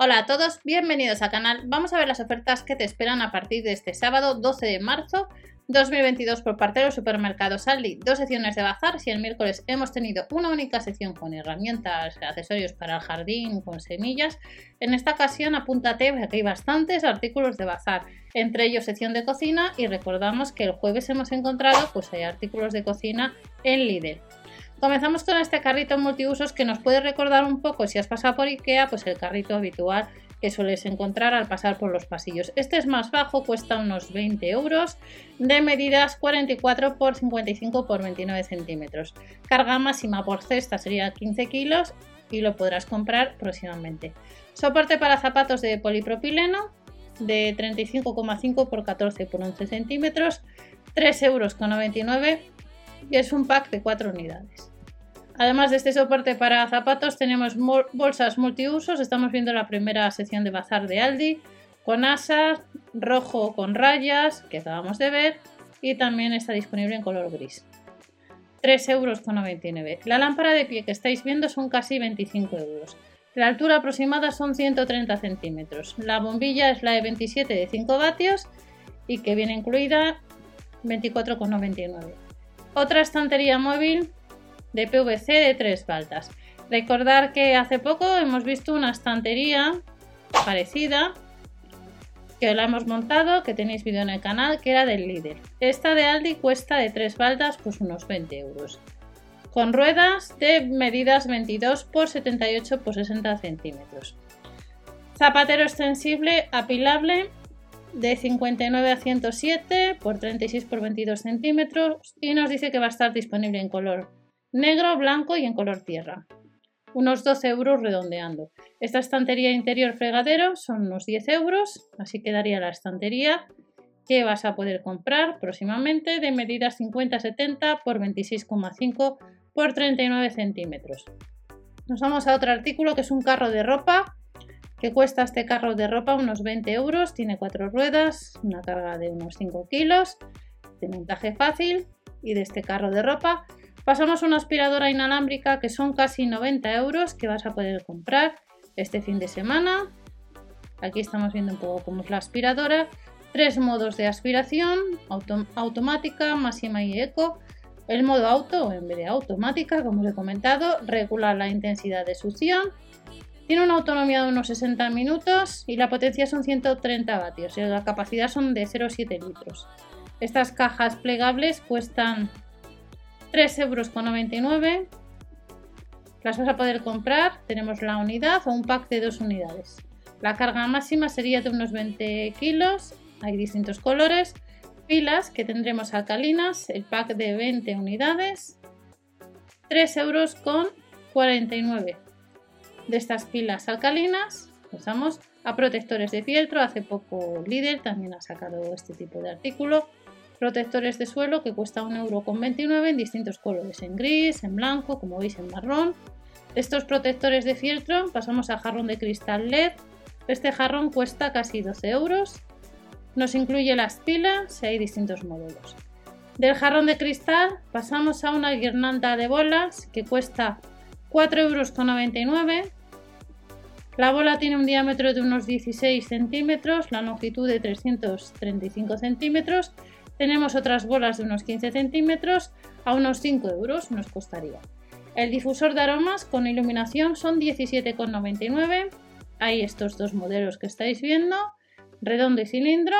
Hola a todos, bienvenidos al canal. Vamos a ver las ofertas que te esperan a partir de este sábado 12 de marzo 2022 por parte de los supermercados Aldi. Dos secciones de bazar. Si el miércoles hemos tenido una única sección con herramientas, accesorios para el jardín, con semillas, en esta ocasión apúntate que hay bastantes artículos de bazar, entre ellos sección de cocina y recordamos que el jueves hemos encontrado pues hay artículos de cocina en Lidl. Comenzamos con este carrito multiusos que nos puede recordar un poco, si has pasado por Ikea, pues el carrito habitual que sueles encontrar al pasar por los pasillos. Este es más bajo, cuesta unos 20 euros, de medidas 44 x 55 x 29 centímetros. Carga máxima por cesta sería 15 kilos y lo podrás comprar próximamente. Soporte para zapatos de polipropileno de 35,5 x 14 x 11 centímetros, 3,99 euros y es un pack de 4 unidades. Además de este soporte para zapatos tenemos bolsas multiusos, estamos viendo la primera sección de bazar de Aldi con asas, rojo con rayas que acabamos de ver y también está disponible en color gris. 3,99 euros. La lámpara de pie que estáis viendo son casi 25 euros. La altura aproximada son 130 centímetros. La bombilla es la de 27 de 5 vatios y que viene incluida 24,99. Otra estantería móvil de PVC de tres baldas. Recordar que hace poco hemos visto una estantería parecida que la hemos montado, que tenéis vídeo en el canal, que era del líder. Esta de Aldi cuesta de tres baldas pues unos 20 euros. Con ruedas de medidas 22 por 78 por 60 centímetros. Zapatero extensible apilable de 59 a 107 por 36 por 22 centímetros y nos dice que va a estar disponible en color negro, blanco y en color tierra. Unos 12 euros redondeando. Esta estantería interior fregadero son unos 10 euros, así quedaría la estantería que vas a poder comprar próximamente de medidas 50-70 por 26,5 por 39 centímetros. Nos vamos a otro artículo que es un carro de ropa que cuesta este carro de ropa unos 20 euros, tiene cuatro ruedas, una carga de unos 5 kilos, de montaje fácil y de este carro de ropa pasamos a una aspiradora inalámbrica que son casi 90 euros que vas a poder comprar este fin de semana. Aquí estamos viendo un poco cómo es la aspiradora. Tres modos de aspiración, automática, máxima y eco. El modo auto, en vez de automática, como os he comentado, regula la intensidad de succión tiene una autonomía de unos 60 minutos y la potencia son 130 vatios y la capacidad son de 0,7 litros. Estas cajas plegables cuestan 3,99 euros. Las vas a poder comprar, tenemos la unidad o un pack de dos unidades. La carga máxima sería de unos 20 kilos, hay distintos colores. Pilas que tendremos alcalinas, el pack de 20 unidades, 3,49 euros de estas pilas alcalinas pasamos a protectores de fieltro. Hace poco Lidl también ha sacado este tipo de artículo. Protectores de suelo que cuesta 1,29€ en distintos colores, en gris, en blanco, como veis en marrón. estos protectores de fieltro pasamos a jarrón de cristal LED. Este jarrón cuesta casi 12 euros. Nos incluye las pilas hay distintos modelos. Del jarrón de cristal pasamos a una guirnalda de bolas que cuesta 4,99 euros la bola tiene un diámetro de unos 16 centímetros, la longitud de 335 centímetros. Tenemos otras bolas de unos 15 centímetros, a unos 5 euros nos costaría. El difusor de aromas con iluminación son 17,99. Hay estos dos modelos que estáis viendo, redondo y cilindro,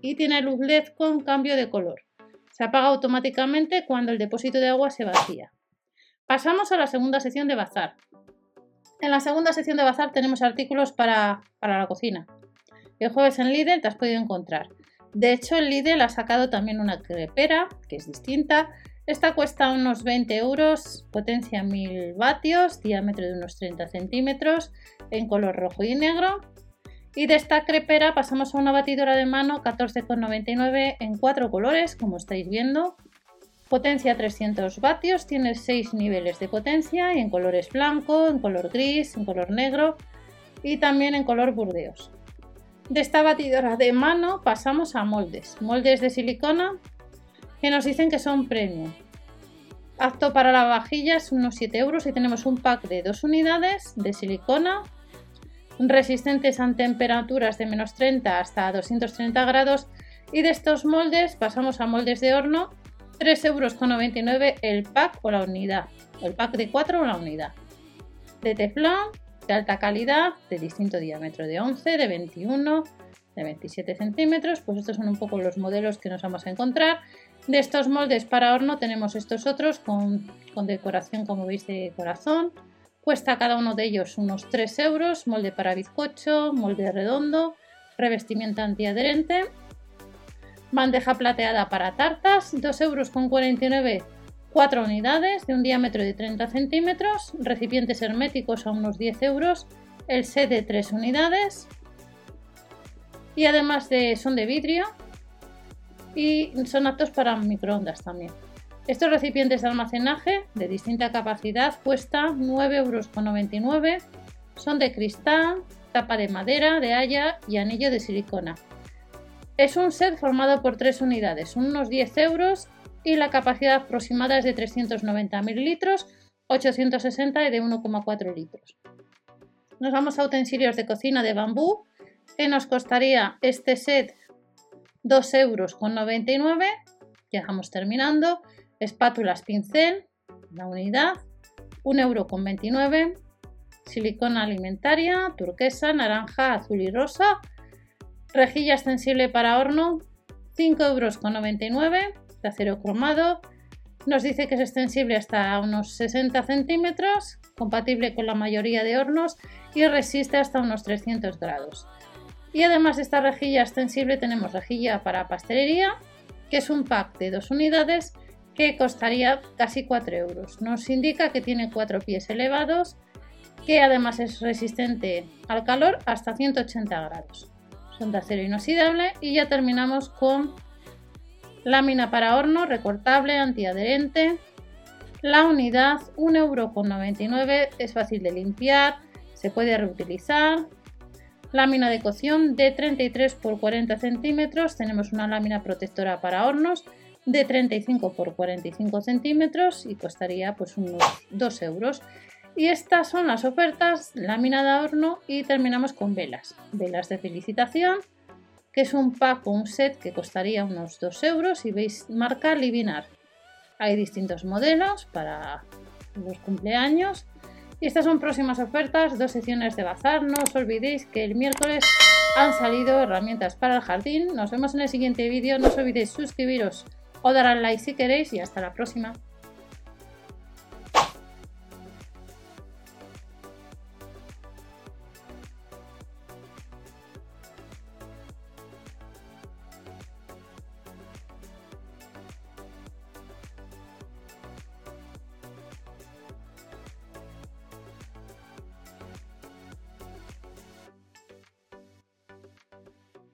y tiene luz LED con cambio de color. Se apaga automáticamente cuando el depósito de agua se vacía. Pasamos a la segunda sección de bazar. En la segunda sección de bazar tenemos artículos para, la cocina. El jueves en Lidl te has podido encontrar. De hecho, el Lidl ha sacado también una crepera, que es distinta. Esta cuesta unos 20 euros, potencia 1000 vatios, diámetro de unos 30 centímetros, en color rojo y negro. Y de esta crepera pasamos a una batidora de mano 14,99 en cuatro colores, como estáis viendo. Potencia 300 vatios, tiene 6 niveles de potencia en colores blanco, en color gris, en color negro y también en color burdeos. De esta batidora de mano pasamos a moldes, moldes de silicona que nos dicen que son premium. Apto para la vajilla es unos 7 euros y tenemos un pack de dos unidades de silicona resistentes a temperaturas de menos 30 hasta 230 grados. Y de estos moldes pasamos a moldes de horno, 3,99 euros el pack o la unidad. El pack de 4 o la unidad. De teflón, de alta calidad, de distinto diámetro, de 11, de 21, de 27 centímetros. Pues estos son un poco los modelos que nos vamos a encontrar. De estos moldes para horno tenemos estos otros con, con decoración, como veis, de corazón Cuesta cada uno de ellos unos 3 euros, molde para bizcocho, molde redondo, revestimiento antiadherente, bandeja plateada para tartas, 2,49 euros 4 unidades de un diámetro de 30 centímetros, recipientes herméticos a unos 10 euros, el set de 3 unidades y además de, son de vidrio y son aptos para microondas también. Estos recipientes de almacenaje de distinta capacidad cuestan 9,99 euros. Son de cristal, tapa de madera, de haya y anillo de silicona. Es un set formado por tres unidades, unos 10 euros y la capacidad aproximada es de 390 mililitros, 860 y de 1,4 litros. Nos vamos a utensilios de cocina de bambú, que nos costaría este set 2,99 euros. Ya vamos terminando espátulas pincel, la unidad, 1,29 euro, silicona alimentaria, turquesa, naranja, azul y rosa, rejilla extensible para horno, 5,99 euros, de acero cromado, nos dice que es extensible hasta unos 60 centímetros, compatible con la mayoría de hornos y resiste hasta unos 300 grados. Y además de esta rejilla extensible tenemos rejilla para pastelería, que es un pack de dos unidades que costaría casi 4 euros. Nos indica que tiene cuatro pies elevados, que además es resistente al calor hasta 180 grados. Son de acero inoxidable y ya terminamos con lámina para horno recortable, antiadherente. La unidad 1,99€, es fácil de limpiar, se puede reutilizar. Lámina de cocción de 33 x 40 centímetros, tenemos una lámina protectora para hornos de 35 por 45 centímetros y costaría pues unos 2 euros. Y estas son las ofertas, lámina de horno y terminamos con velas. Velas de felicitación, que es un pack o un set que costaría unos 2 euros y veis marca Livinar. Hay distintos modelos para los cumpleaños. Y estas son próximas ofertas, dos secciones de bazar. No os olvidéis que el miércoles han salido herramientas para el jardín. Nos vemos en el siguiente vídeo. No os olvidéis suscribiros o dar al like si queréis y hasta la próxima.